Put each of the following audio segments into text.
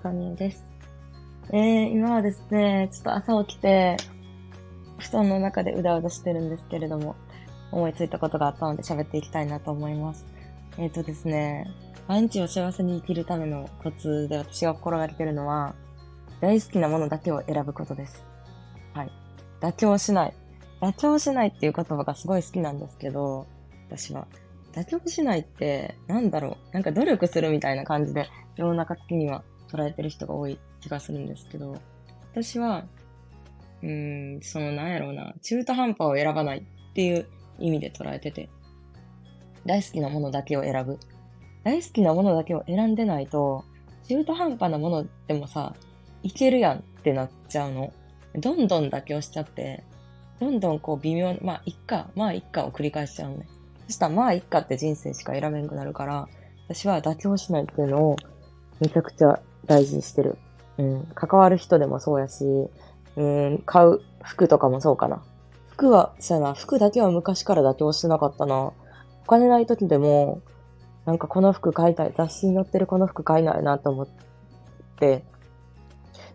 かみえです。えー、今はですね、ちょっと朝起きて、布団の中でうだうだしてるんですけれども、思いついたことがあったので喋っていきたいなと思います。えっ、ー、とですね、毎日を幸せに生きるためのコツで私が心がけてるのは、大好きなものだけを選ぶことです。はい。妥協しない。妥協しないっていう言葉がすごい好きなんですけど、私は。妥協しないって、なんだろう。なんか努力するみたいな感じで、世の中的には捉えてる人が多い気がするんですけど、私は、うーん、そのなんやろうな、中途半端を選ばないっていう意味で捉えてて、大好きなものだけを選ぶ。大好きなものだけを選んでないと、中途半端なものでもさ、いけるやんってなっちゃうの。どんどん妥協しちゃって、どんどんこう微妙まあ、いっか、まあ、いっかを繰り返しちゃうのね。そしたら、まあ、いっかって人生しか選べんくなるから、私は妥協しないっていうのをめちゃくちゃ大事にしてる。うん。関わる人でもそうやし、うん、買う服とかもそうかな。服は、そうやな、服だけは昔から妥協してなかったな。お金ない時でも、なんかこの服買いたい。雑誌に載ってるこの服買いないなと思って、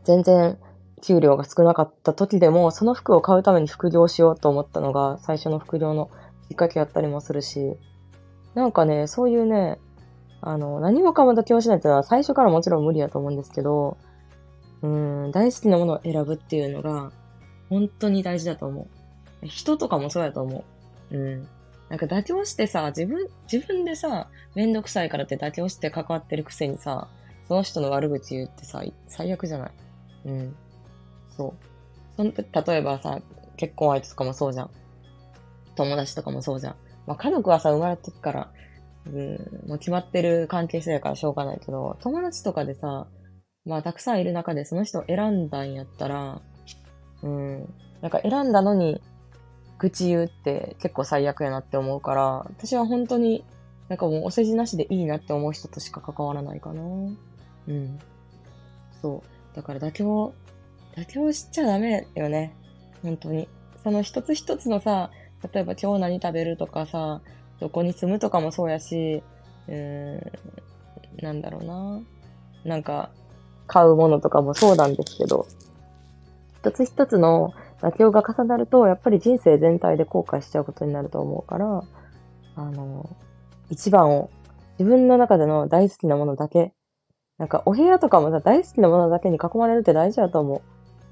全然給料が少なかった時でも、その服を買うために副業しようと思ったのが最初の副業のきっかけやったりもするし、なんかね、そういうね、あの、何もかも妥協しないっていうのは最初からもちろん無理やと思うんですけど、うん、大好きなものを選ぶっていうのが、本当に大事だと思う。人とかもそうやと思う。うん。なんか妥協してさ、自分、自分でさ、めんどくさいからって妥協して関わってるくせにさ、その人の悪口言ってさ、最悪じゃないうん。そう。その、例えばさ、結婚相手とかもそうじゃん。友達とかもそうじゃん。まあ、家族はさ、生まれてから、うん、もう決まってる関係性やからしょうがないけど、友達とかでさ、まあ、たくさんいる中でその人を選んだんやったら、うん、なんか選んだのに、愚痴言うって結構最悪やなって思うから、私は本当に、なんかもうお世辞なしでいいなって思う人としか関わらないかな。うん。そう。だから妥協、妥協しちゃダメよね。本当に。その一つ一つのさ、例えば今日何食べるとかさ、どこに住むとかもそうやし、うーん、なんだろうな。なんか、買うものとかもそうなんですけど、一つ一つの妥協が重なると、やっぱり人生全体で後悔しちゃうことになると思うから、あの、一番を自分の中での大好きなものだけ、なんかお部屋とかもさ、大好きなものだけに囲まれるって大事だと思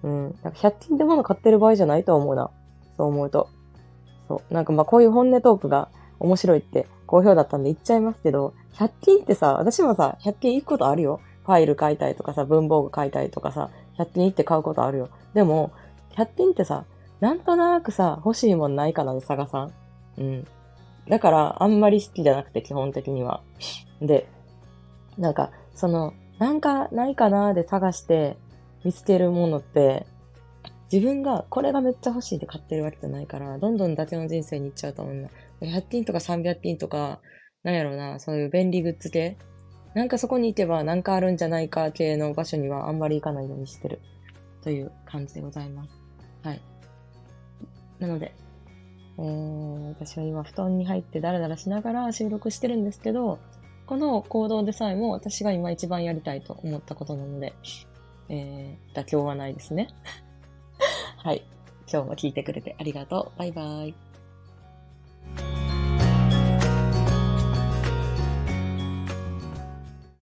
う。うん。なんか100均で物買ってる場合じゃないと思うな。そう思うと。そう。なんかまあこういう本音トークが面白いって好評だったんで言っちゃいますけど、100均ってさ、私もさ、100均行くことあるよ。ファイル買いたいとかさ、文房具買いたいとかさ、100均行って買うことあるよ。でも、100均ってさ、なんとなくさ、欲しいもんないかなで探さん。うん。だから、あんまり好きじゃなくて、基本的には。で、なんか、その、なんかないかなで探して見つけるものって、自分がこれがめっちゃ欲しいって買ってるわけじゃないから、どんどん伊達の人生に行っちゃうと思うんだ。100均とか300均とか、なんやろうな、そういう便利グッズ系なんかそこに行けばなんかあるんじゃないか系の場所にはあんまり行かないようにしてるという感じでございます。はい。なので、えー、私は今布団に入ってダラダラしながら収録してるんですけど、この行動でさえも私が今一番やりたいと思ったことなので、えー、妥協はないですね。はい。今日も聞いてくれてありがとう。バイバイ。